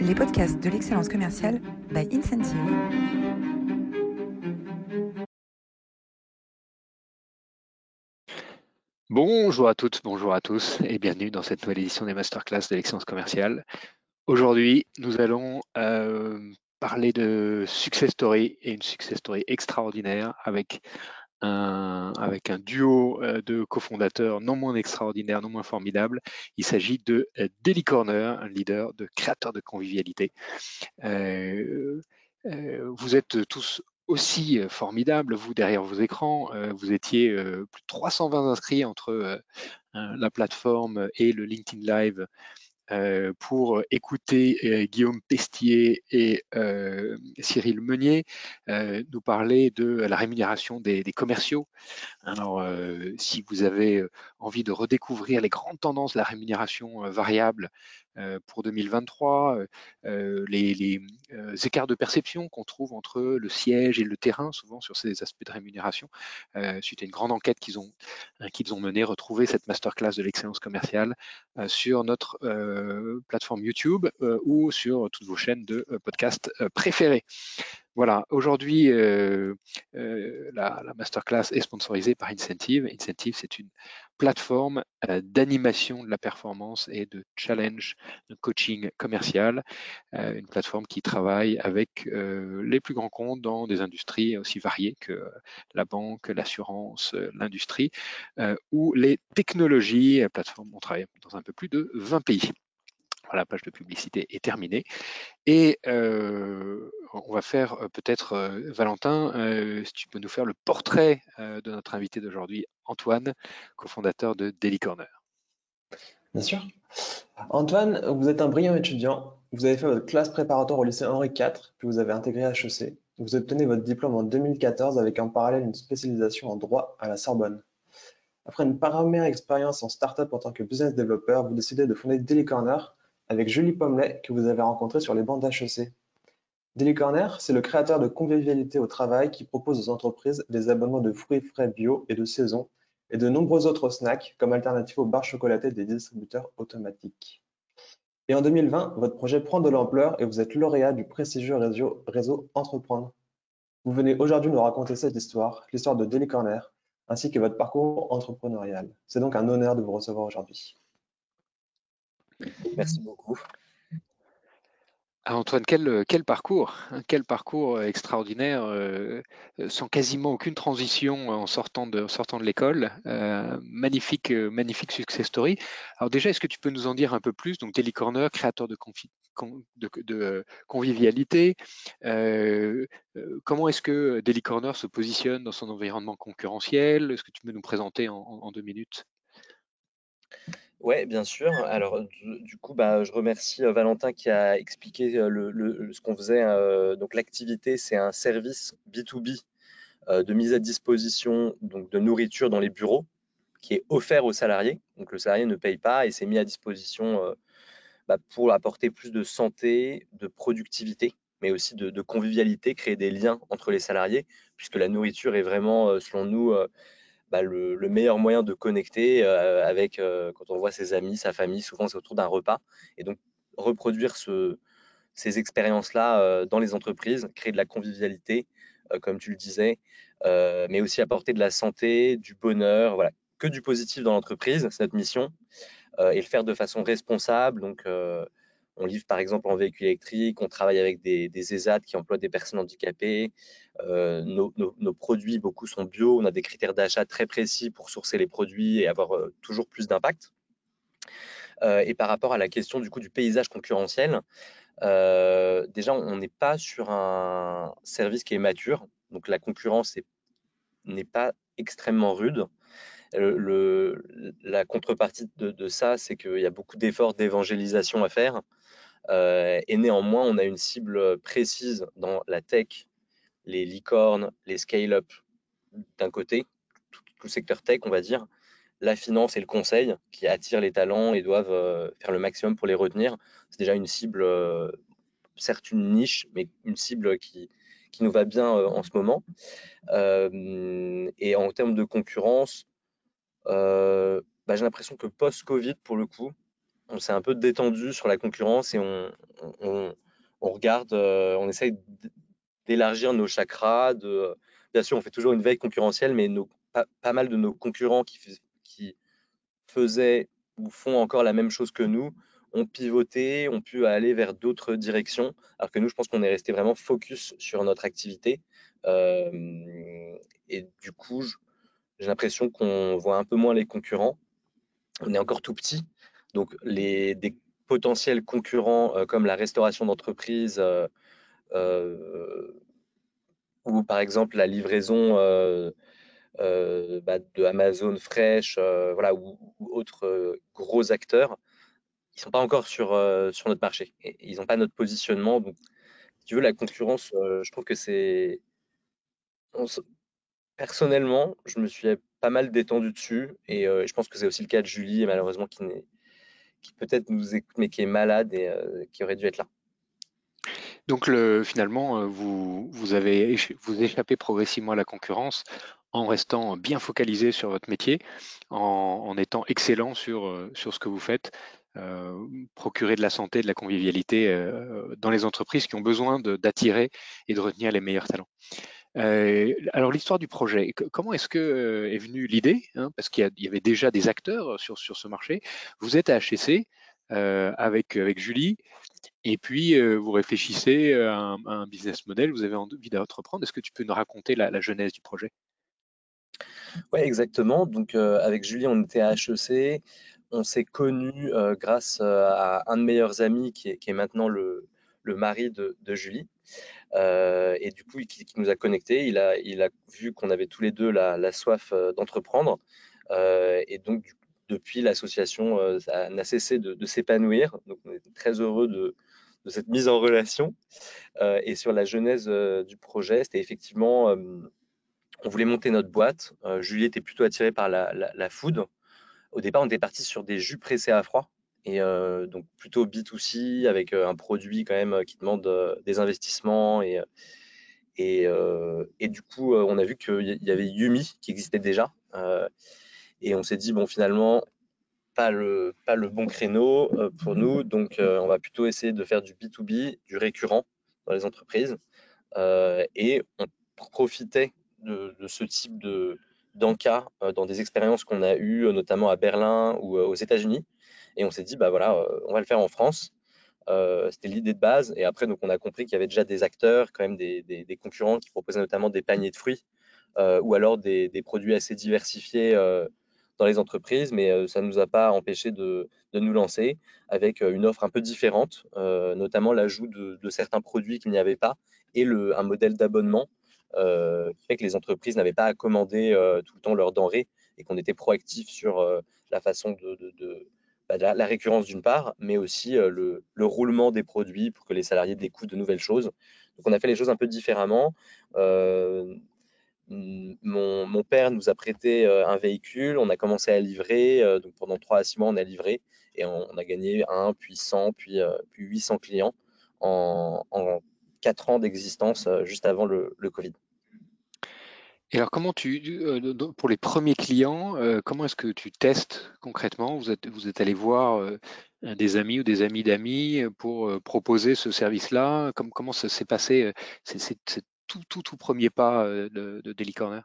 les podcasts de l'excellence commerciale by Incentive. Bonjour à toutes, bonjour à tous et bienvenue dans cette nouvelle édition des masterclass de l'excellence commerciale. Aujourd'hui, nous allons euh, parler de success story et une success story extraordinaire avec un, avec un duo euh, de cofondateurs non moins extraordinaires, non moins formidables. Il s'agit de euh, Daily Corner, un leader de créateur de convivialité. Euh, vous êtes tous aussi formidables, vous derrière vos écrans. vous étiez plus de 320 inscrits entre la plateforme et le LinkedIn Live euh, pour écouter euh, Guillaume Pestier et euh, Cyril Meunier nous parler de la rémunération des, commerciaux. Alors, si vous avez envie de redécouvrir les grandes tendances de la rémunération variable pour 2023, euh, euh, les, écarts de perception qu'on trouve entre le siège et le terrain, souvent sur ces aspects de rémunération. suite à une grande enquête qu'ils ont, menée, retrouver cette masterclass de l'excellence commerciale sur notre plateforme YouTube ou sur toutes vos chaînes de podcast préférées. Voilà, aujourd'hui, la, la, masterclass est sponsorisée par Incentive. Incentive, c'est une plateforme euh, d'animation de la performance et de challenge de coaching commercial, euh, une plateforme qui travaille avec euh, les plus grands comptes dans des industries aussi variées que la banque, l'assurance, l'industrie ou les technologies. La plateforme, on travaille dans un peu plus de 20 pays la page de publicité est terminée. Et euh, on va faire euh, peut-être, euh, Valentin, si tu peux nous faire le portrait de notre invité d'aujourd'hui, Antoine, cofondateur de Daily Corner. Bien sûr. Antoine, vous êtes un brillant étudiant. Vous avez fait votre classe préparatoire au lycée Henri IV, puis vous avez intégré HEC. Vous obtenez votre diplôme en 2014 avec en parallèle une spécialisation en droit à la Sorbonne. Après une première expérience en startup en tant que business developer, vous décidez de fonder Daily Corner, avec Julie Pommelet que vous avez rencontré sur les bancs d'HEC. Daily Corner, c'est le créateur de convivialité au travail qui propose aux entreprises des abonnements de fruits frais bio et de saison et de nombreux autres snacks comme alternative aux barres chocolatées des distributeurs automatiques. Et en 2020, votre projet prend de l'ampleur et vous êtes lauréat du prestigieux réseau, réseau Entreprendre. Vous venez aujourd'hui nous raconter cette histoire, l'histoire de Daily Corner, ainsi que votre parcours entrepreneurial. C'est donc un honneur de vous recevoir aujourd'hui. Merci beaucoup. Antoine, quel, parcours, hein, quel parcours euh, extraordinaire, euh, euh, sans quasiment aucune transition en sortant de, l'école. magnifique, magnifique success story. Alors déjà, est-ce que tu peux nous en dire un peu plus? Donc, Daily Corner, créateur de, de, convivialité. comment est-ce que Daily Corner se positionne dans son environnement concurrentiel? Est-ce que tu peux nous présenter en deux minutes? Oui, bien sûr. Alors, du, coup, bah, je remercie euh, Valentin qui a expliqué euh, le, ce qu'on faisait. Euh, donc, l'activité, c'est un service B2B de mise à disposition donc, de nourriture dans les bureaux qui est offert aux salariés. Donc, le salarié ne paye pas et c'est mis à disposition bah, pour apporter plus de santé, de productivité, mais aussi de, de, convivialité, créer des liens entre les salariés, puisque la nourriture est vraiment, selon nous, bah, le, meilleur moyen de connecter euh, avec, euh, quand on voit ses amis, sa famille, souvent c'est autour d'un repas. Et donc, reproduire ces expériences-là euh, dans les entreprises, créer de la convivialité, comme tu le disais, mais aussi apporter de la santé, du bonheur, voilà, que du positif dans l'entreprise, c'est notre mission, et le faire de façon responsable. Donc, on livre par exemple en véhicule électrique, on travaille avec des, des ESAT qui emploient des personnes handicapées. Euh, nos, produits, beaucoup sont bio. On a des critères d'achat très précis pour sourcer les produits et avoir euh, toujours plus d'impact. Euh, et par rapport à la question du coup du paysage concurrentiel, déjà on n'est pas sur un service qui est mature, donc la concurrence n'est pas extrêmement rude. La contrepartie de, de ça, c'est qu'il y a beaucoup d'efforts d'évangélisation à faire. Euh, et néanmoins, on a une cible précise dans la tech, les licornes, les scale-up d'un côté, tout, le secteur tech, on va dire, la finance et le conseil qui attirent les talents et doivent euh, faire le maximum pour les retenir. C'est déjà une cible, euh, certes une niche, mais une cible qui, qui nous va bien en ce moment. et en termes de concurrence, bah, j'ai l'impression que post-Covid, pour le coup, on s'est un peu détendu sur la concurrence et on, regarde, on essaye d'élargir nos chakras. De, bien sûr, on fait toujours une veille concurrentielle, mais pas, mal de nos concurrents qui, qui faisaient ou font encore la même chose que nous ont pivoté, ont pu aller vers d'autres directions, alors que nous, je pense qu'on est resté vraiment focus sur notre activité. et du coup, j'ai l'impression qu'on voit un peu moins les concurrents. On est encore tout petit, donc les, des potentiels concurrents euh, comme la restauration d'entreprise euh, euh, ou par exemple la livraison bah, de Amazon Fresh, voilà, ou, autres gros acteurs, ils sont pas encore sur, sur notre marché. Et, ils n'ont pas notre positionnement. Donc, si tu veux, la concurrence, je trouve que c'est. Personnellement, je me suis pas mal détendu dessus. Et je pense que c'est aussi le cas de Julie, malheureusement, qui, qui peut-être nous écoute, mais qui est malade et qui aurait dû être là. Donc le, finalement, vous, vous vous échappez progressivement à la concurrence en restant bien focalisé sur votre métier, en, étant excellent sur, sur ce que vous faites, euh, procurer de la santé, de la convivialité euh, dans les entreprises qui ont besoin d'attirer et de retenir les meilleurs talents. Euh, alors l'histoire du projet, comment est-ce que est venue l'idée hein, Parce qu'il y, avait déjà des acteurs sur, sur ce marché. Vous êtes à HEC avec, avec Julie, et puis vous réfléchissez à un, business model, vous avez envie d'entreprendre. Est-ce que tu peux nous raconter la, la genèse du projet? Oui, exactement. Donc avec Julie, on était à HEC on s'est connu euh, grâce euh, à un de mes meilleurs amis qui est, maintenant le, mari de, Julie. Euh, et du coup, qui, nous a connectés. Il a, il a vu qu'on avait tous les deux la, soif d'entreprendre. et donc, depuis, l'association n'a cessé de, s'épanouir. Donc, on est très heureux de, cette mise en relation. et sur la genèse du projet, c'était effectivement, on voulait monter notre boîte. Julie était plutôt attirée par la, la food. Au départ, on était parti sur des jus pressés à froid. Et euh, donc plutôt B2C avec euh, un produit quand même qui demande euh, des investissements. Et, du coup, on a vu qu'il y avait Yumi qui existait déjà. et on s'est dit, bon, finalement, pas le, bon créneau pour nous. Donc, on va plutôt essayer de faire du B2B, du récurrent dans les entreprises. et on profitait de ce type de, euh, dans des expériences qu'on a eues, euh, notamment à Berlin ou euh, aux États-Unis. Et on s'est dit, bah voilà, on va le faire en France. C'était l'idée de base. Et après, donc, on a compris qu'il y avait déjà des acteurs, quand même des, concurrents qui proposaient notamment des paniers de fruits ou alors des, produits assez diversifiés dans les entreprises, mais ça ne nous a pas empêché de, nous lancer avec une offre un peu différente, notamment l'ajout de, certains produits qu'il n'y avait pas et le, un modèle d'abonnement euh, qui fait que les entreprises n'avaient pas à commander euh, tout le temps leurs denrées et qu'on était proactif sur euh, la façon de, bah, la, récurrence d'une part, mais aussi le, roulement des produits pour que les salariés découvrent de nouvelles choses. Donc on a fait les choses un peu différemment. mon, père nous a prêté un véhicule, on a commencé à livrer, donc pendant 3 à 6 mois on a livré et on, a gagné 1, puis 100, puis, puis 800 clients en, en 4 ans d'existence euh, juste avant le, Covid. Et alors, comment tu, euh, pour les premiers clients, euh, comment est-ce que tu testes concrètement? Vous êtes, vous êtes allé voir des amis ou des amis d'amis pour proposer ce service-là? Comment ça s'est passé C'est tout, tout, tout premier pas de, de Daily Corner?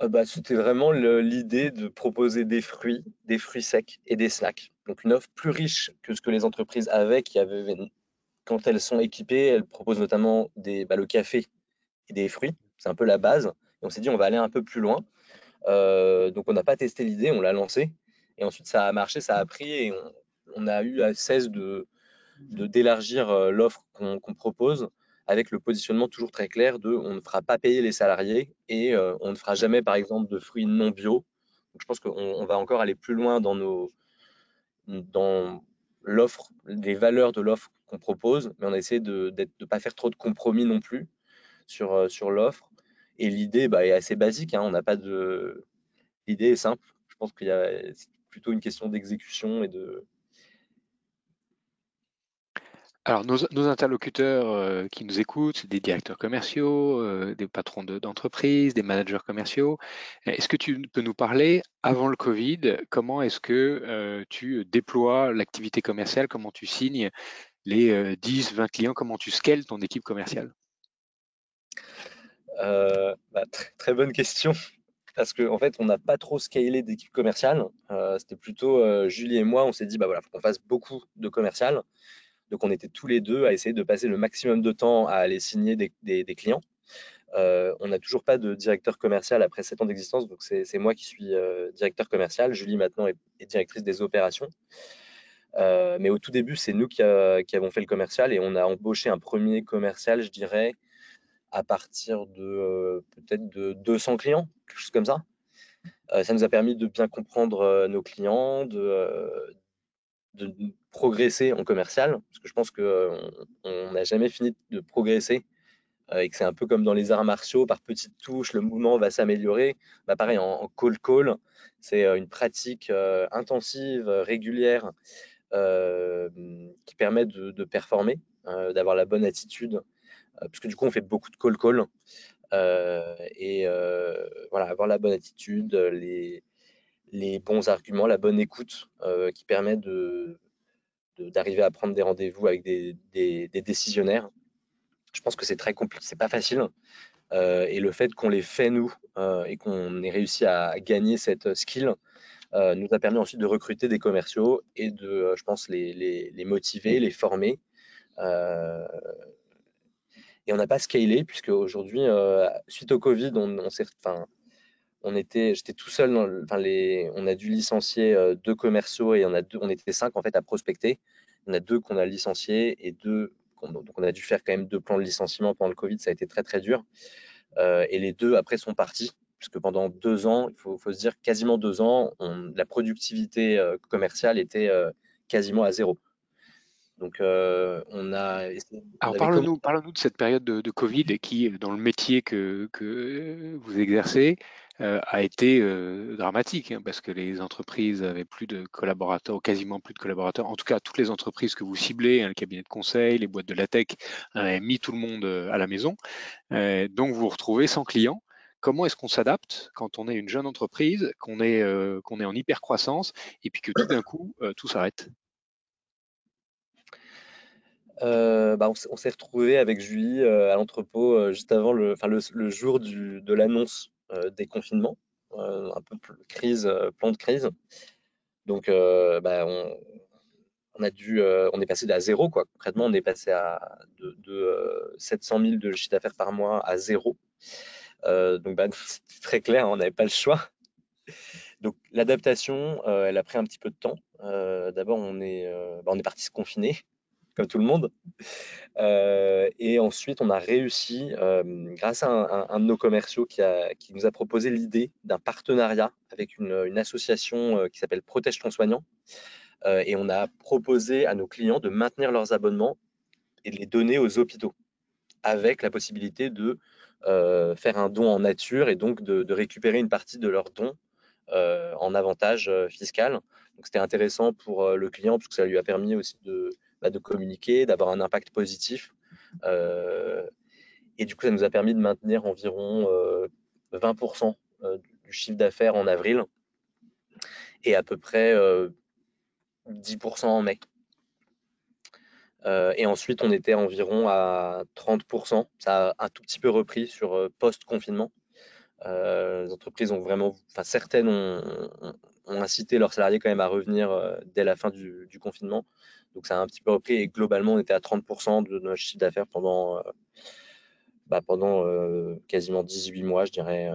Bah, C'était vraiment l'idée de proposer des fruits, des fruits secs et des snacks. Donc une offre plus riche que ce que les entreprises avaient, qui avaient quand elles sont équipées, elles proposent notamment des, bah, le café des fruits. C'est un peu la base. Et on s'est dit, on va aller un peu plus loin. Euh, donc, on n'a pas testé l'idée, on l'a lancé. Et ensuite, ça a marché, ça a pris. Et on, a eu à cesse de d'élargir euh, l'offre qu'on propose avec le positionnement toujours très clair de on ne fera pas payer les salariés et euh, on ne fera jamais, par exemple, de fruits non bio. Je pense qu'on va encore aller plus loin dans nos dans l'offre, les valeurs de l'offre qu'on propose, mais on a essayé de ne pas faire trop de compromis non plus sur, euh, sur l'offre. Et l'idée bah, est assez basique. Hein. on n'a pas de. L'idée est simple. Je pense qu'il y a plutôt une question d'exécution et de. Alors, nos, interlocuteurs euh, qui nous écoutent, des directeurs commerciaux, euh, des patrons d'entreprises, des managers commerciaux. Est-ce que tu peux nous parler, avant le Covid, comment est-ce que tu déploies l'activité commerciale, comment tu signes les 10, 20 clients, comment tu scales ton équipe commerciale? Bah, Très bonne question. Parce qu'en en fait, on n'a pas trop scalé d'équipe commerciale. C'était plutôt Julie et moi, on s'est dit, bah voilà, faut qu'on fasse beaucoup de commercial. Donc, on était tous les deux à essayer de passer le maximum de temps à aller signer des, clients. Euh, on n'a toujours pas de directeur commercial après 7 ans d'existence, donc c'est moi qui suis euh, directeur commercial. Julie maintenant est, directrice des opérations. Euh, mais au tout début, c'est nous qui, avons fait le commercial et on a embauché un premier commercial, je dirais, à partir de peut-être de 200 clients, quelque chose comme ça. ça nous a permis de bien comprendre nos clients, de, progresser en commercial, parce que je pense qu'on n'a jamais fini de progresser euh, et que c'est un peu comme dans les arts martiaux, par petites touches, le mouvement va s'améliorer. Bah, pareil, en call-call, c'est euh, une pratique euh, intensive, régulière, qui permet de, performer, d'avoir la bonne attitude, parce que du coup, on fait beaucoup de call-call. et voilà, avoir la bonne attitude, les, les bons arguments, la bonne écoute euh, qui permet de, d'arriver à prendre des rendez-vous avec des, décisionnaires. Je pense que c'est très compliqué, c'est pas facile. Euh, et le fait qu'on les fait nous euh, et qu'on ait réussi à gagner cette skill nous a permis ensuite de recruter des commerciaux et de, je pense, les, les, motiver, les former. Et on n'a pas scalé puisque aujourd'hui, suite au Covid, on, s'est, était, j'étais tout seul. enfin, les, on a dû licencier euh, deux commerciaux et on a deux, on était cinq en fait à prospecter. On a deux qu'on a licenciés et deux, donc on a dû faire quand même deux plans de licenciement pendant le Covid. Ça a été très très dur. Euh, et les deux après sont partis puisque pendant deux ans, il faut, se dire quasiment deux ans, la productivité euh, commerciale était quasiment à zéro. Donc, on a. Alors, parle-nous parle de cette période de, de, Covid qui, dans le métier que, que vous exercez, euh, a été euh, dramatique hein, parce que les entreprises avaient plus de collaborateurs, ou quasiment plus de collaborateurs. En tout cas, toutes les entreprises que vous ciblez, hein, le cabinet de conseil, les boîtes de la tech, avaient mis tout le monde euh, à la maison. donc, vous vous retrouvez sans clients. Comment est-ce qu'on s'adapte quand on est une jeune entreprise, qu'on est, qu'on est en hyper croissance et puis que tout d'un coup, tout s'arrête? Bah, on, s'est retrouvé avec Julie à l'entrepôt juste avant le, jour de l'annonce euh, des confinements, euh, un peu crise, euh, plan de crise. Donc, bah, on, est passé à zéro. Concrètement, on est passé à de, 700 000 de chiffre d'affaires par mois à zéro. donc, bah, c'est très clair, on n'avait pas le choix. Donc, l'adaptation, elle a pris un petit peu de temps. D'abord, bah, on est parti se confiner comme tout le monde. Euh, et ensuite, on a réussi, euh, grâce à un, de nos commerciaux qui, a, qui nous a proposé l'idée d'un partenariat avec une, association euh, qui s'appelle Protège ton soignant. et on a proposé à nos clients de maintenir leurs abonnements et de les donner aux hôpitaux, avec la possibilité de faire un don en nature et donc de, récupérer une partie de leurs dons en avantage fiscal. Donc c'était intéressant pour le client parce que ça lui a permis aussi de, bah, de communiquer, d'avoir un impact positif. Euh, et du coup, ça nous a permis de maintenir environ 20% euh, euh, du chiffre d'affaires en avril et à peu près 10% en mai. et ensuite, on était environ à 30%. Ça a un tout petit peu repris sur post-confinement. les entreprises ont vraiment, enfin certaines ont, incité leurs salariés quand même à revenir dès la fin du confinement. Donc ça a un petit peu repris et globalement on était à 30% de notre chiffre d'affaires pendant, euh, bah, pendant euh, quasiment 18 mois, je dirais.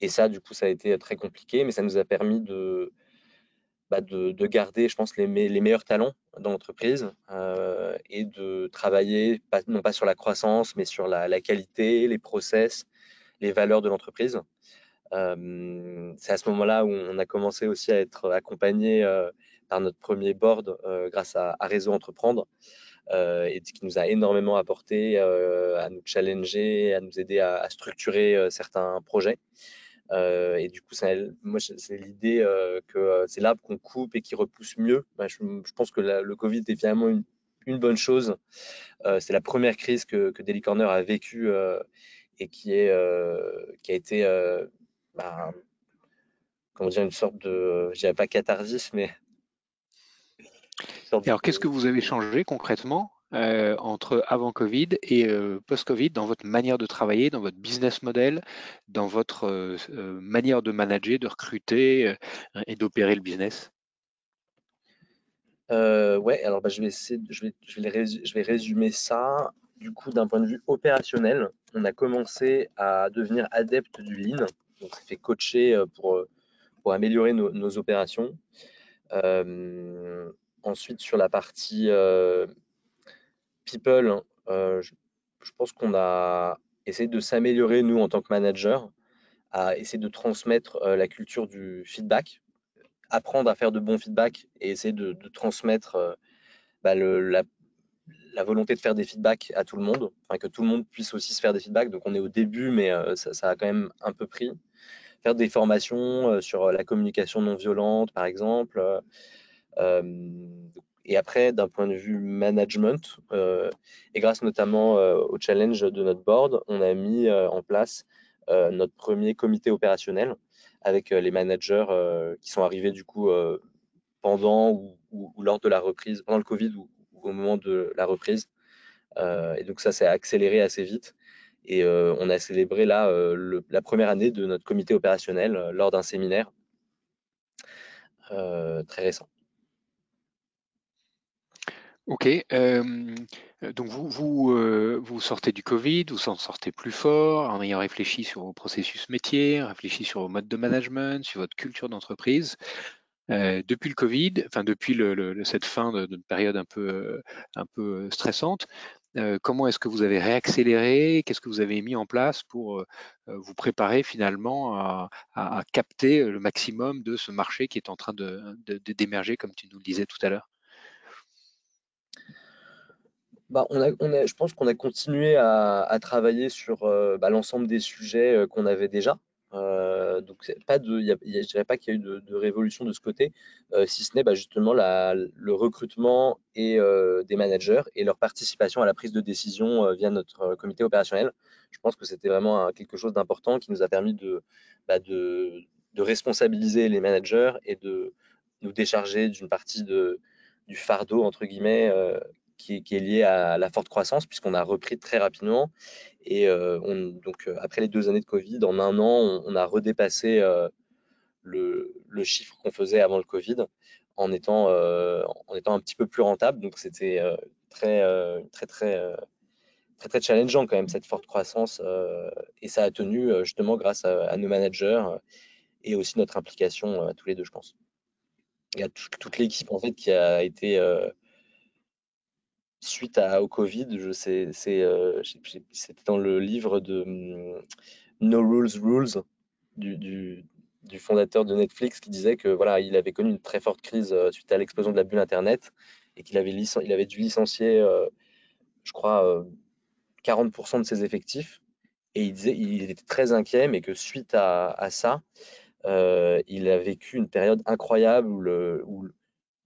Et ça, du coup, ça a été très compliqué, mais ça nous a permis de, bah, de, garder, je pense, les, les meilleurs talents dans l'entreprise euh, et de travailler, non pas sur la croissance, mais sur la, qualité, les process, les valeurs de l'entreprise. c'est à ce moment-là où on a commencé aussi à être accompagné par notre premier board euh, grâce à, Réseau Entreprendre euh, et qui nous a énormément apporté euh, à nous challenger, à nous aider à, structurer certains projets. et du coup, c'est l'idée que c'est l'arbre qu'on coupe et qui repousse mieux. Bah, je, pense que le Covid est finalement une une bonne chose. c'est la première crise que, que Daily Corner a vécue et qui, est, qui a été, bah, comment dire, une sorte de, je dirais pas catharsis, mais alors, qu'est-ce que vous avez changé concrètement euh, entre avant Covid et euh, post-Covid dans votre manière de travailler, dans votre business model, dans votre euh, manière de manager, de recruter et d'opérer le business? Ouais, alors bah, je, vais essayer, je, vais, je, vais je vais résumer ça. Du coup, d'un point de vue opérationnel, on a commencé à devenir adepte du lean. Donc, ça fait coacher pour, pour améliorer nos, nos opérations. Ensuite, sur la partie euh, people, euh, je, pense qu'on a essayé de s'améliorer, nous, en tant que manager, à essayer de transmettre euh, la culture du feedback, apprendre à faire de bons feedbacks et essayer de, transmettre bah, la, volonté de faire des feedbacks à tout le monde, enfin, que tout le monde puisse aussi se faire des feedbacks. Donc, on est au début, mais ça, a quand même un peu pris. Faire des formations sur la communication non violente, par exemple. Euh, et après, d'un point de vue management, euh, et grâce notamment euh, au challenge de notre board, on a mis en place notre premier comité opérationnel avec les managers qui sont arrivés du coup pendant ou, lors de la reprise, pendant le Covid ou, au moment de la reprise. et donc ça s'est accéléré assez vite. Et on a célébré là la première année de notre comité opérationnel lors d'un séminaire très récent. Ok, donc vous, vous, vous sortez du Covid, vous en sortez plus fort en ayant réfléchi sur vos processus métiers, réfléchi sur vos modes de management, sur votre culture d'entreprise. depuis le Covid, enfin depuis le, cette fin de, période un peu, un peu stressante, comment est-ce que vous avez réaccéléré? Qu'est-ce que vous avez mis en place pour vous préparer finalement à, à, capter le maximum de ce marché qui est en train de, d'émerger, comme tu nous le disais tout à l'heure? Bah, on a, je pense qu'on a continué à, travailler sur euh, bah, l'ensemble des sujets euh, qu'on avait déjà. Euh, donc, pas je dirais pas qu'il y a eu de, révolution de ce côté, si ce n'est bah, justement le recrutement et, des managers et leur participation à la prise de décision via notre comité opérationnel. Je pense que c'était vraiment quelque chose d'important qui nous a permis de, responsabiliser les managers et de nous décharger d'une partie du fardeau, entre guillemets, qui, est lié à la forte croissance, puisqu'on a repris très rapidement. Et euh, on, donc, euh, après les deux années de Covid, en un an, on, a redépassé euh, le, le, chiffre qu'on faisait avant le Covid en étant, en étant un petit peu plus rentable. Donc, c'était très, très, très, très, très challengeant quand même, cette forte croissance. et ça a tenu justement grâce à, nos managers et aussi notre implication à tous les deux, je pense. Il y a toute l'équipe en fait qui a été suite au Covid, euh, c'était dans le livre de hum, No Rules Rules du, fondateur de Netflix qui disait que voilà, il avait connu une très forte crise euh, suite à l'explosion de la bulle Internet et qu'il avait, il avait dû licencier, euh, je crois, 40% de ses effectifs. Et il était très inquiet, mais que suite à, à ça, il a vécu une période incroyable où, le, où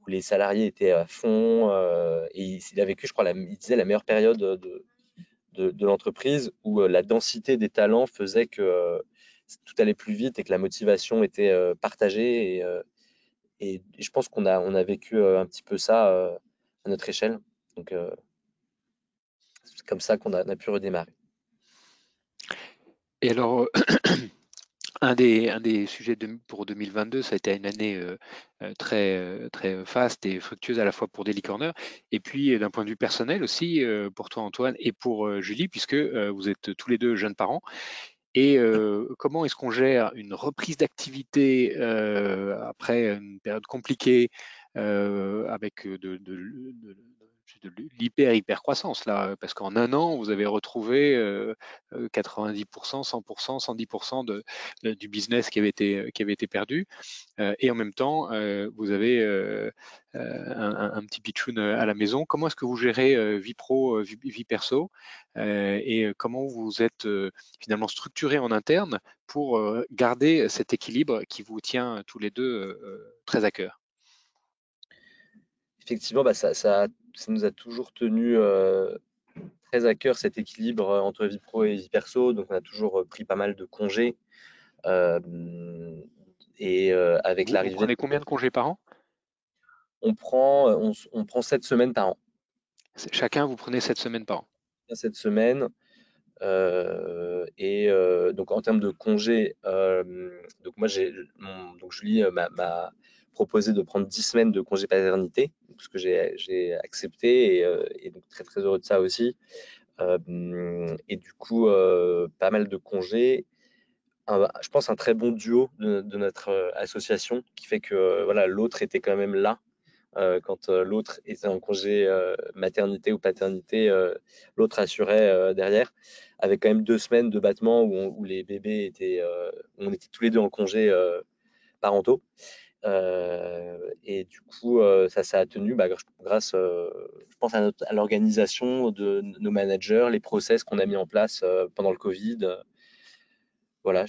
les salariés étaient à fond. Euh, et il, a vécu, je crois, disait la meilleure période de, l'entreprise où euh, la densité des talents faisait que euh, tout allait plus vite et que la motivation était partagée. Et, je pense qu'on a, vécu un petit peu ça à notre échelle. Donc, c'est comme ça qu'on a, a, pu redémarrer. Et alors, Un des, un des sujets pour 2022, ça a été une année euh, euh, très, euh, très faste et fructueuse à la fois pour Daily Corner et puis d'un point de vue personnel aussi pour toi Antoine et pour Julie puisque vous êtes tous les deux jeunes parents. Et comment est-ce qu'on gère une reprise d'activité après une période compliquée avec de, de de l'hyper hyper croissance là, parce qu'en un an vous avez retrouvé 90%, 100%, 110% de, du business qui avait été qui avait été perdu, euh, et en même temps euh, vous avez euh, un, petit pitchoun à la maison. Comment est-ce que vous gérez vie pro, vie, perso, et comment vous êtes finalement structuré en interne pour garder cet équilibre qui vous tient tous les deux très à cœur? Effectivement, bah, ça, ça ça nous a toujours tenu très à cœur cet équilibre entre vie pro et vie perso. Donc, on a toujours pris pas mal de congés. et avec l'arrivée. Vous prenez combien de congés par an? On prend, on, on, prend 7 semaines par an. Chacun, vous prenez 7 semaines par an? Cette semaine. et donc en termes de congés, donc moi j'ai donc Julie m'a proposé de prendre 10 semaines de congé paternité, ce que j'ai accepté et, et, donc très très heureux de ça aussi. et du coup, pas mal de congés. je pense un très bon duo de, notre association qui fait que voilà l'autre était quand même là euh, quand euh, l'autre était en congé euh, maternité ou paternité, l'autre assurait derrière, avec quand même deux semaines de battement où, les bébés étaient, on était tous les deux en congé parentaux. Et du coup, ça, ça a tenu bah, grâce, je pense, à, l'organisation de nos managers, les process qu'on a mis en place pendant le Covid. voilà,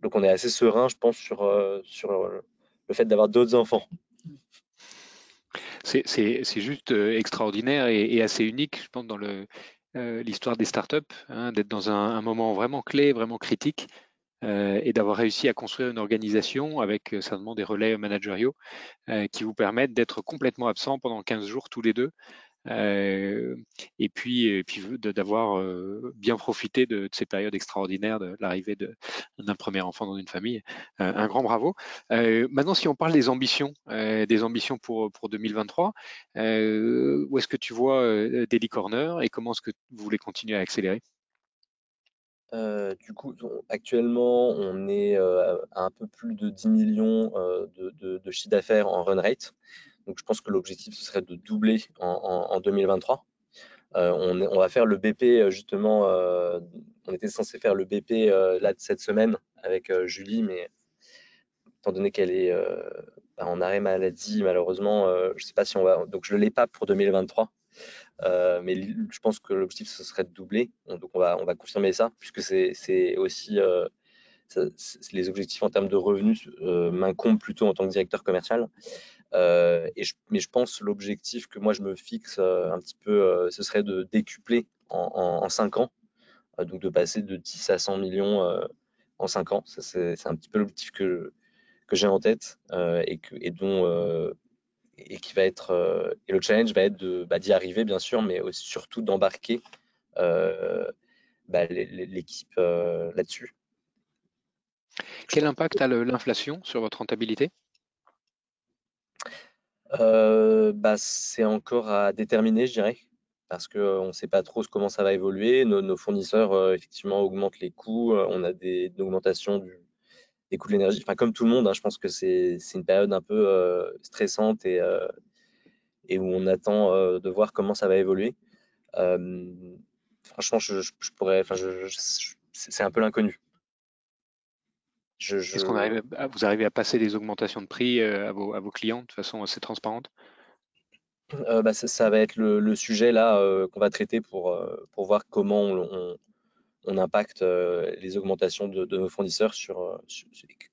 donc on est assez serein, je pense, sur, le fait d'avoir d'autres enfants. C'est juste euh, extraordinaire et, assez unique, je pense, dans euh, l'histoire des startups, hein, d'être dans un, moment vraiment clé, vraiment critique, euh, et d'avoir réussi à construire une organisation avec certainement des relais managériaux qui vous permettent d'être complètement absent pendant 15 jours tous les deux euh, et puis, d'avoir euh, bien profité de, ces périodes extraordinaires de l'arrivée d'un premier enfant dans une famille. Euh, un grand bravo. maintenant, si on parle des ambitions, des ambitions pour, pour 2023, où est-ce que tu vois Daily Corner et comment est-ce que vous voulez continuer à accélérer? Du coup, actuellement, on est à un peu plus de 10 millions de, de, de chiffre d'affaires en run rate. Donc je pense que l'objectif, ce serait de doubler en, 2023. Euh, on, va faire le BP justement, on était censé faire le BP là cette semaine avec Julie, mais étant donné qu'elle est bah, en arrêt maladie, malheureusement, je ne sais pas si on va. Donc je ne l'ai pas pour 2023. Mais je pense que l'objectif ce serait de doubler. Donc on va, on va confirmer ça, puisque c'est aussi les objectifs en termes de revenus m'incombent plutôt en tant que directeur commercial. Euh, et mais je pense l'objectif que moi je me fixe euh, un petit peu, euh, ce serait de décupler en, en, 5 ans, donc de passer de 10 à 100 millions en 5 ans. C'est un petit peu l'objectif que, que j'ai en tête et, que, et dont et qui va être et le challenge va être bah, d'y arriver bien sûr, mais aussi, surtout d'embarquer bah, l'équipe là-dessus. Quel impact a l'inflation sur votre rentabilité? Euh, bah, c'est encore à déterminer, je dirais, parce qu'on ne sait pas trop comment ça va évoluer. Nos, fournisseurs, euh, effectivement, augmentent les coûts. Euh, on a des, une augmentation des coûts de l'énergie. Enfin, comme tout le monde, hein, je pense que c'est une période un peu stressante et, et où on attend de voir comment ça va évoluer. franchement, je, pourrais, enfin, c'est un peu l'inconnu. Est-ce qu'on arrive à, vous arrivez à passer des augmentations de prix euh, à vos, à vos clients de façon assez transparente? Euh, bah, ça, va être le, sujet là euh, qu'on va traiter pour, pour voir comment on, on, impacte les augmentations de, nos fournisseurs sur,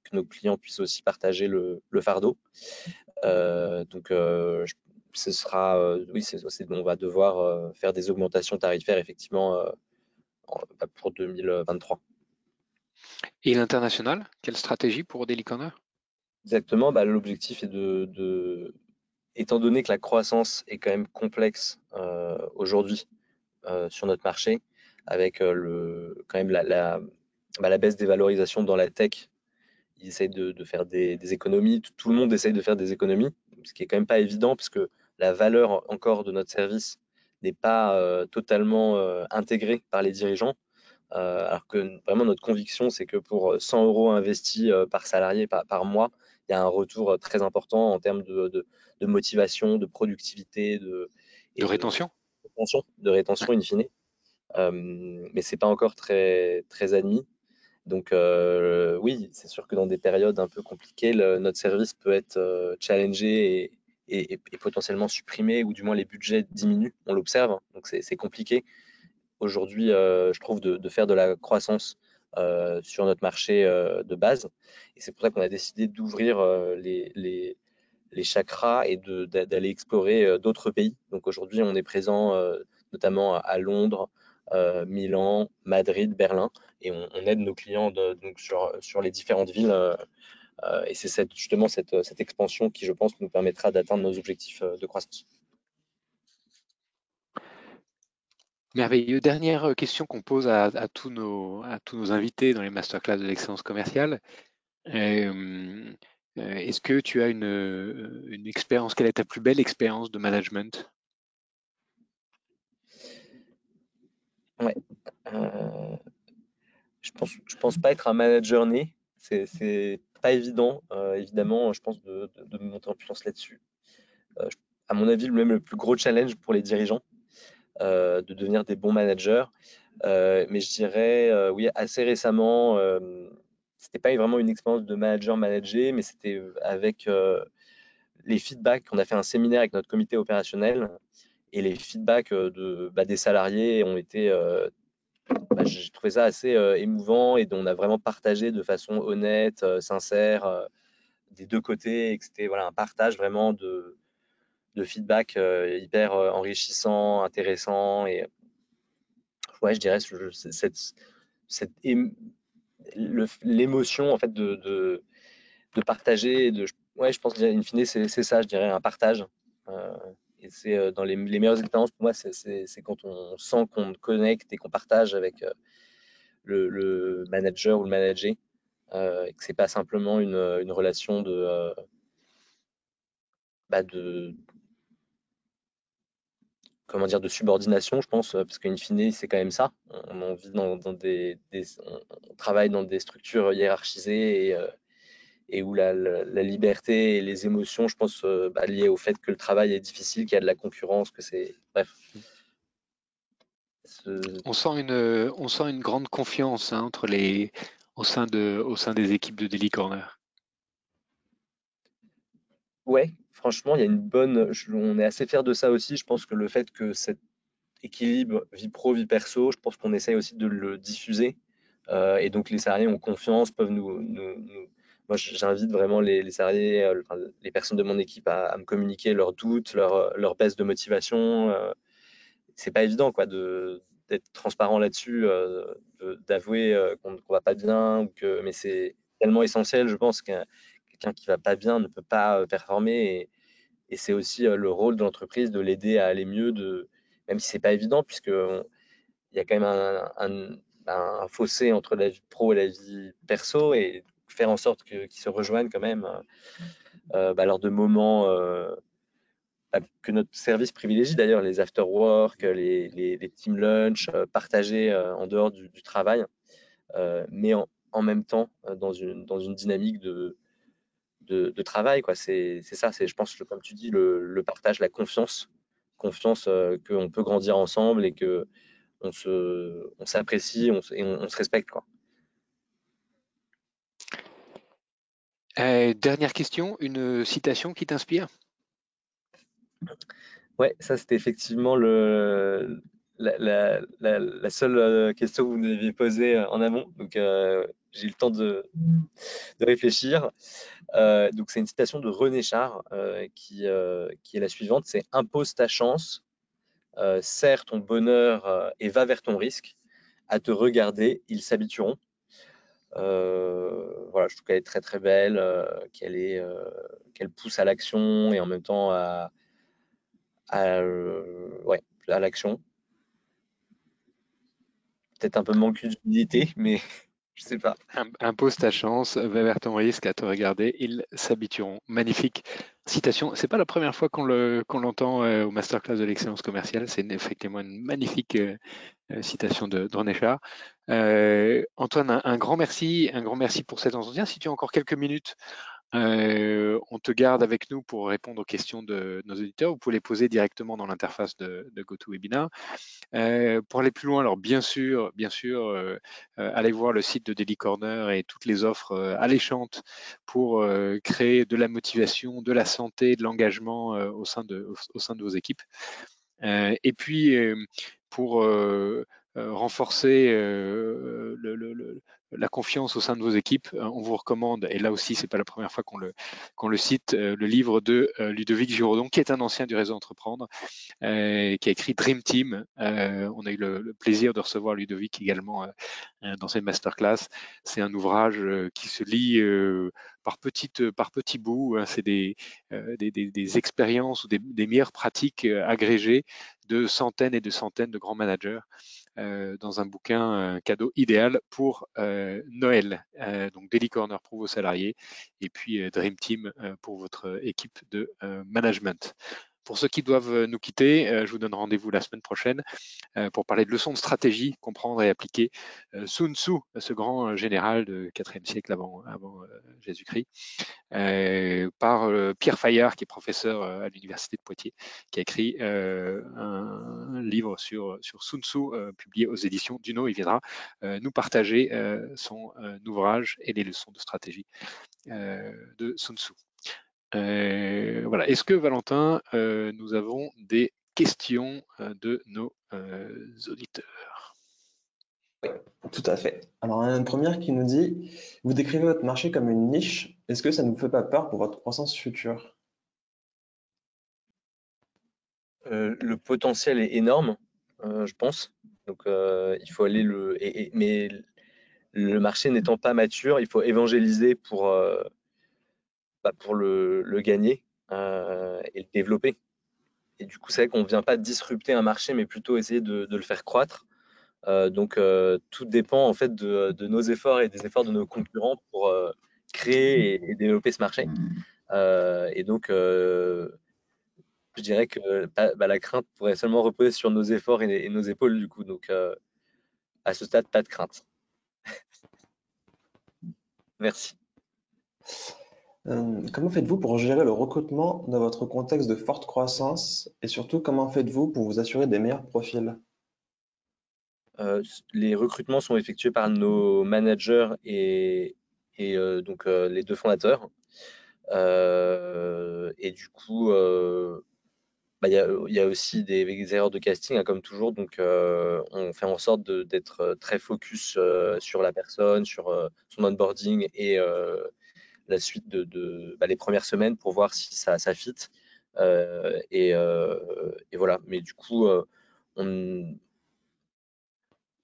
que nos clients puissent aussi partager le, le fardeau. donc ce sera oui, on va devoir faire des augmentations tarifaires effectivement bah, pour 2023. Et l'international, quelle stratégie pour Daily Corner Exactement, bah, l'objectif est de, étant donné que la croissance est quand même complexe euh, aujourd'hui euh, sur notre marché, avec euh, le, quand même la, bah, la, baisse des valorisations dans la tech, ils essayent de, faire des, économies, tout, le monde essaye de faire des économies, ce qui est quand même pas évident, puisque la valeur encore de notre service n'est pas totalement intégrée par les dirigeants. Euh, alors que vraiment notre conviction, c'est que pour 100 euh, euros investis euh, par salarié par, mois, il y a un retour très important en termes de, motivation, de productivité, de, de rétention. De, rétention, de rétention in fine. Mais c'est pas encore très, très admis. Donc oui, c'est sûr que dans des périodes un peu compliquées, notre service peut être challengé et, et, potentiellement supprimé, ou du moins les budgets diminuent. On l'observe, hein. donc c'est compliqué aujourd'hui, euh, je trouve, de, faire de la croissance euh, sur notre marché euh, de base. Et c'est pour ça qu'on a décidé d'ouvrir les, les chakras et d'aller explorer d'autres pays. Donc aujourd'hui, on est présent notamment à Londres, Milan, Madrid, Berlin, et on, aide nos clients donc sur, sur, les différentes villes. et c'est cette, justement cette, cette, expansion qui, je pense, nous permettra d'atteindre nos objectifs de croissance. Merveilleux. Dernière question qu'on pose à, tous nos, à, tous nos, invités dans les masterclass de l'excellence commerciale. Est-ce que tu as une, une expérience, quelle est ta plus belle expérience de management? Ouais. Euh, je pense, je pense pas être un manager né. C'est pas évident, euh, évidemment, je pense, de, de, monter en puissance là-dessus. Euh, à mon avis, même le plus gros challenge pour les dirigeants, de devenir des bons managers. mais je dirais, oui, assez récemment, c'était pas vraiment une expérience de manager manager, mais c'était avec les feedbacks. On a fait un séminaire avec notre comité opérationnel et les feedbacks de, bah, des salariés ont été, bah, j'ai trouvé ça assez émouvant et on a vraiment partagé de façon honnête, sincère, des deux côtés, et que c'était voilà, un partage vraiment de, de feedback hyper enrichissant, intéressant et ouais, je dirais cette, cette l'émotion en fait de, de, de partager, de, ouais, je pense in fine c'est ça, je dirais un partage c'est euh, dans les, meilleures expériences pour moi, c'est quand on sent qu'on connecte et qu'on partage avec euh, le, manager ou le manager, euh, et que c'est pas simplement une, relation de, bah de comment dire de subordination, je pense, parce qu'in fine, c'est quand même ça. On, vit dans, des, on travaille dans des structures hiérarchisées et et où la, liberté et les émotions, je pense, euh, bah, liées au fait que le travail est difficile, qu'il y a de la concurrence, que c'est. Bref. On, sent une, on sent une grande confiance hein, entre les, au, sein de, au sein des équipes de Daily Corner. Ouais, franchement, il y a une bonne. On est assez fiers de ça aussi. Je pense que le fait que cet équilibre vie pro, vie perso, je pense qu'on essaye aussi de le diffuser. Euh, et donc les salariés ont confiance, peuvent nous, nous moi, j'invite vraiment les, les salariés, euh, les personnes de mon équipe à, me communiquer leurs doutes, leurs euh, leur baisse de motivation. Euh. c'est pas évident quoi, d'être transparent là-dessus, d'avouer qu'on ne va pas bien, mais c'est tellement essentiel, je pense, que quelqu'un qui va pas bien ne peut pas performer. Et, c'est aussi le rôle de l'entreprise de l'aider à aller mieux, de, même si c'est pas évident, puisque il y a quand même un, fossé entre la vie pro et la vie perso. Faire en sorte qu'ils se rejoignent quand même euh, euh, bah, lors de moments euh, bah, que notre service privilégie d'ailleurs, les after-work, les, les, team lunch, partagés en dehors du, travail, mais en, même temps dans une, dynamique de, de, travail. C'est ça, c'est, je pense, comme tu dis, le, partage, la confiance, confiance qu'on peut grandir ensemble et que on, s'apprécie et on, on, se respecte. Quoi. Euh, dernière question, une citation qui t'inspire? Ouais, ça c'était effectivement le, la, seule euh, question que vous m'aviez posée euh, en amont. Donc j'ai eu le temps de, réfléchir. donc c'est une citation de René Char qui, qui est la suivante c'est impose ta chance, serre ton bonheur et va vers ton risque. À te regarder, ils s'habitueront. Euh, voilà, je trouve qu'elle est très très belle, euh, qu'elle est, euh, qu'elle pousse à l'action et en même temps à, à, l'action. Peut-être un peu manque d'utilité, mais je sais pas. Impose ta chance, va vers ton risque à te regarder, ils s'habitueront. Magnifique citation. C'est pas la première fois qu'on l'entend au masterclass de l'excellence commerciale. C'est effectivement une magnifique citation de, René Char. Euh, Antoine, un, grand merci, un grand merci pour cet entretien. Si tu as encore quelques minutes, euh, on te garde avec nous pour répondre aux questions de nos auditeurs. Vous pouvez les poser directement dans l'interface de, GoToWebinar. Euh, pour aller plus loin, alors bien sûr, bien sûr, euh, allez voir le site de Daily Corner et toutes les offres alléchantes pour créer de la motivation, de la santé, de l'engagement au sein de au, sein de vos équipes. et puis pour renforcer le, la confiance au sein de vos équipes, on vous recommande, et là aussi c'est pas la première fois qu'on le, le cite, le livre de Ludovic Giraudon, qui est un ancien du réseau Entreprendre, qui a écrit Dream Team. on a eu le, plaisir de recevoir Ludovic également dans cette masterclass. C'est un ouvrage qui se lit par petites par petits bouts. Hein. c'est des, des, des, expériences ou des, meilleures pratiques agrégées de centaines et de centaines de grands managers euh, dans un bouquin cadeau idéal pour euh, Noël. Euh, donc Daily Corner pour vos salariés et puis Dream Team pour votre équipe de management. Pour ceux qui doivent nous quitter, je vous donne rendez-vous la semaine prochaine pour parler de leçons de stratégie, comprendre et appliquer Sun Tzu, ce grand général de 4e siècle avant, avant Jésus-Christ, par Pierre Fayard, qui est professeur à l'Université de Poitiers, qui a écrit un, livre sur, sur Sun Tzu, publié aux éditions Duno. Il viendra nous partager son ouvrage et les leçons de stratégie de Sun Tzu. Euh, voilà. Est-ce que Valentin, euh, nous avons des questions euh, de nos auditeurs? Oui, tout à fait. Alors, il y a une première qui nous dit Vous décrivez votre marché comme une niche. Est-ce que ça ne vous fait pas peur pour votre croissance future? Le potentiel est énorme, je pense. Donc, il faut aller le. mais le marché n'étant pas mature, il faut évangéliser pour pour le, gagner euh, et le développer. Et du coup, c'est vrai qu'on ne vient pas disrupter un marché, mais plutôt essayer de, le faire croître. Euh, donc, euh, tout dépend en fait de, nos efforts et des efforts de nos concurrents pour créer et, développer ce marché. et donc, je dirais que bah, bah, la crainte pourrait seulement reposer sur nos efforts et, et nos épaules, du coup. Donc, à ce stade, pas de crainte. Merci. Euh, comment faites-vous pour gérer le recrutement dans votre contexte de forte croissance et surtout comment faites-vous pour vous assurer des meilleurs profils? Euh, les recrutements sont effectués par nos managers et, euh, donc les deux fondateurs. et du coup, bah, il y, a, aussi des, erreurs de casting, hein, comme toujours. Donc, on fait en sorte d'être très focus sur la personne, sur son onboarding et la suite de, bah, les premières semaines pour voir si ça, ça fit. Euh, euh, et, voilà. Mais du coup, euh, on ne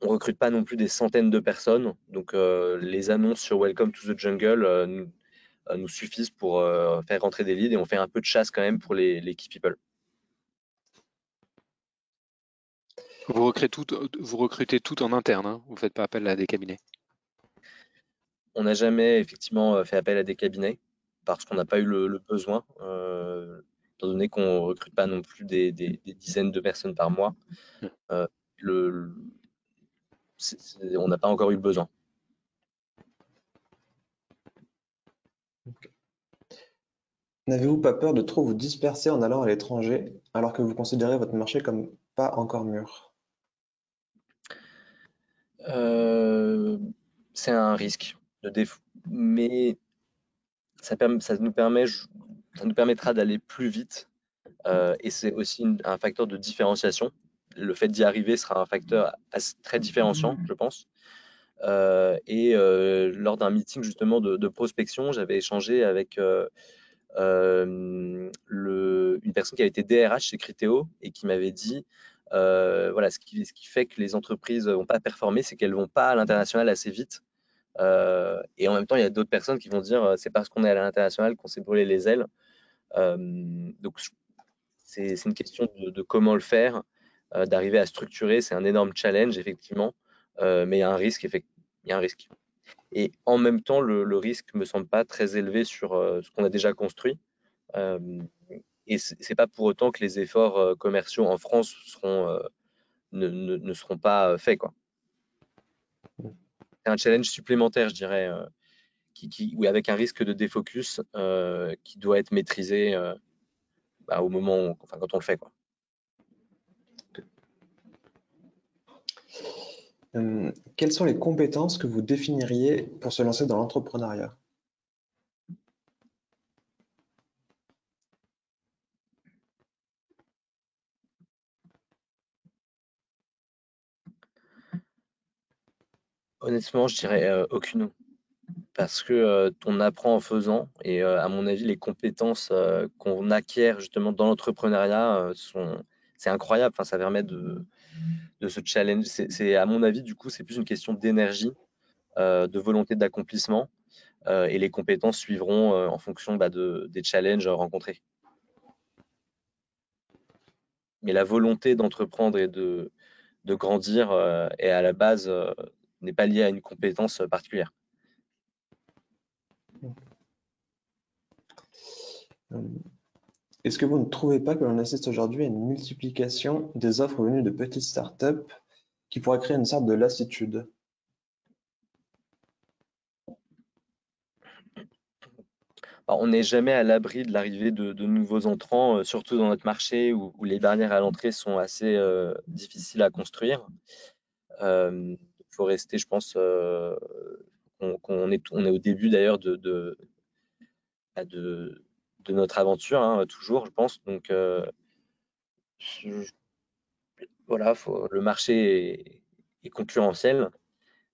recrute pas non plus des centaines de personnes. Donc, les annonces sur Welcome to the Jungle nous, suffisent pour faire rentrer des leads et on fait un peu de chasse quand même pour les, key people. Vous recrutez tout, vous recrutez tout en interne, hein vous ne faites pas appel à des cabinets on n'a jamais effectivement euh, fait appel à des cabinets parce qu'on n'a pas eu le, besoin, euh, étant donné qu'on ne recrute pas non plus des, dizaines de personnes par mois. Mmh. Euh, on n'a pas encore eu le besoin. N'avez-vous pas peur de trop vous disperser en allant à l'étranger alors que vous considérez votre marché comme pas encore mûr? C'est un risque mais ça, ça, nous permet, ça nous permettra d'aller plus vite euh, et c'est aussi un facteur de différenciation. Le fait d'y arriver sera un facteur très différenciant, je pense. Euh, et euh, lors d'un meeting justement de, prospection, j'avais échangé avec une personne qui avait été DRH chez Criteo et qui m'avait dit voilà, ce qui, ce qui, fait que les entreprises ne vont pas performer, c'est qu'elles ne vont pas à l'international assez vite euh, et en même temps, il y a d'autres personnes qui vont dire c'est parce qu'on est à l'international qu'on s'est brûlé les ailes. Euh, donc, c'est une question de, comment le faire, euh, d'arriver à structurer. C'est un énorme challenge, effectivement, mais il y a un risque. Il y a un risque. Et en même temps, le, risque me semble pas très élevé sur ce qu'on a déjà construit. et c'est pas pour autant que les efforts commerciaux en France ne, ne, ne, seront pas faits. Quoi un challenge supplémentaire, je dirais, euh, qui, avec un risque de défocus euh, qui doit être maîtrisé euh, bah, au moment, enfin, quand on le fait. Quelles sont les compétences que vous définiriez pour se lancer dans l'entrepreneuriat? Honnêtement, je dirais aucune parce que on apprend en faisant et à mon avis, les compétences qu'on acquiert justement dans l'entrepreneuriat c'est incroyable. Enfin, ça permet de, se challenge. C'est à mon avis, du coup, c'est plus une question d'énergie, de volonté d'accomplissement et les compétences suivront en fonction bah, de, des challenges rencontrés. Mais la volonté d'entreprendre et de grandir est à la base n'est pas liée à une compétence particulière. Euh, est-ce que vous ne trouvez pas que l'on assiste aujourd'hui à une multiplication des offres venues de petites startups qui pourraient créer une sorte de lassitude? On n'est jamais à l'abri de l'arrivée de, nouveaux entrants, euh, surtout dans notre marché où, les barrières à l'entrée sont assez euh, difficiles à construire. Faut rester, je pense, qu'on est, on est au début d'ailleurs de, bah, de, de, notre aventure, hein, toujours, je pense. Donc, euh, voilà, le marché est, concurrentiel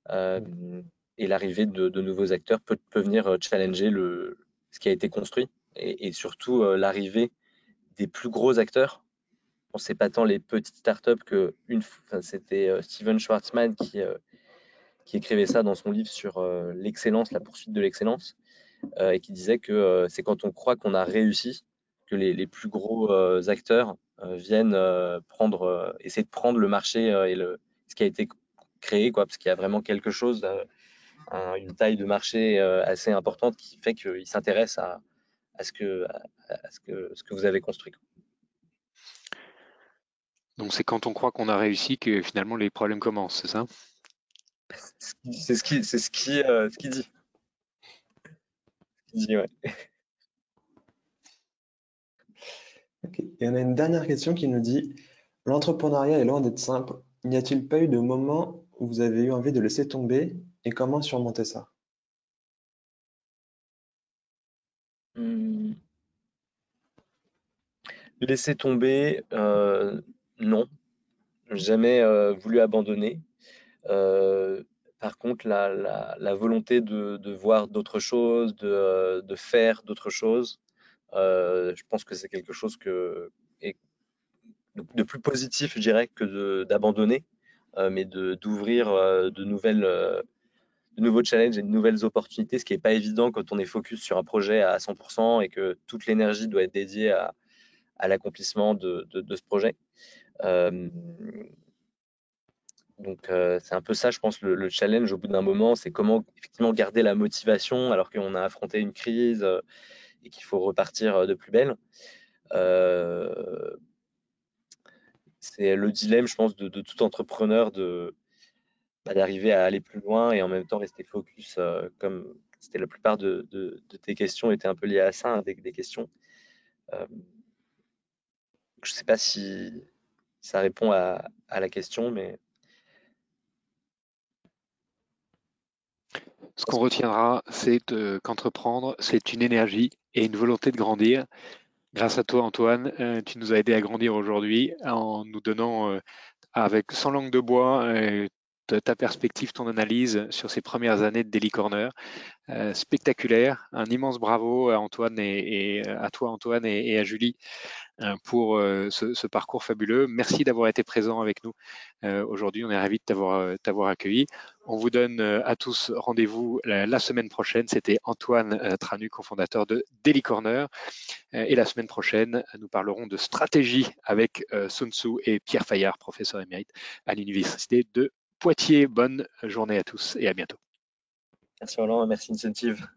euh, et l'arrivée de, nouveaux acteurs peut, peut, venir euh, challenger le, ce qui a été construit et, surtout l'arrivée des plus gros acteurs. On sait pas tant les petites startups que une, c'était Steven Schwartzman qui, qui écrivait ça dans son livre sur l'excellence, la poursuite de l'excellence. Euh, et qui disait que euh, c'est quand on croit qu'on a réussi que les, plus gros euh, acteurs viennent prendre, essayer de prendre le marché et le, ce qui a été créé, quoi, parce qu'il y a vraiment quelque chose, une taille de marché assez importante qui fait qu'ils s'intéressent à, à, ce, que, ce que vous avez construit. Donc c'est quand on croit qu'on a réussi que finalement les problèmes commencent, c'est ça? C'est ce qui, c'est ce qui, ce qui dit. Et on a une dernière question qui nous dit L'entrepreneuriat est loin d'être simple. N'y a-t-il pas eu de moment où vous avez eu envie de laisser tomber et comment surmonter ça? Hmm. Laisser tomber, euh, non. Jamais euh, voulu abandonner. Par contre, la, volonté de, voir d'autres choses, de, faire d'autres choses, je pense que c'est quelque chose de, plus positif, je dirais, que d'abandonner, mais d'ouvrir de, nouvelles, de nouveaux challenges et de nouvelles opportunités, ce qui n'est pas évident quand on est focus sur un projet à 100% et que toute l'énergie doit être dédiée à, l'accomplissement de, ce projet. Donc euh, c'est un peu ça, je pense, le, challenge au bout d'un moment, c'est comment effectivement garder la motivation alors qu'on a affronté une crise euh, et qu'il faut repartir euh, de plus belle. c'est le dilemme, je pense, de, tout entrepreneur de bah, d'arriver à aller plus loin et en même temps rester focus, comme c'était la plupart de, tes questions étaient un peu liées à ça, hein, des, questions. je ne sais pas si ça répond à la question, mais Ce qu'on retiendra, c'est qu'entreprendre, c'est une énergie et une volonté de grandir. Grâce à toi, Antoine, euh, tu nous as aidé à grandir aujourd'hui en nous donnant, euh, avec sans langue de bois, euh, ta perspective, ton analyse sur ces premières années de Daily Corner. spectaculaire. Un immense bravo à Antoine et, à toi, Antoine, et, à Julie pour ce, parcours fabuleux. Merci d'avoir été présent avec nous aujourd'hui. On est ravis de t'avoir accueilli. On vous donne à tous rendez-vous la, semaine prochaine. C'était Antoine Tranu, cofondateur de Daily Corner. et la semaine prochaine, nous parlerons de stratégie avec Sun Tzu et Pierre Fayard, professeur émérite à l'Université de Poitiers. Bonne journée à tous et à bientôt. Merci Roland, merci Incentive.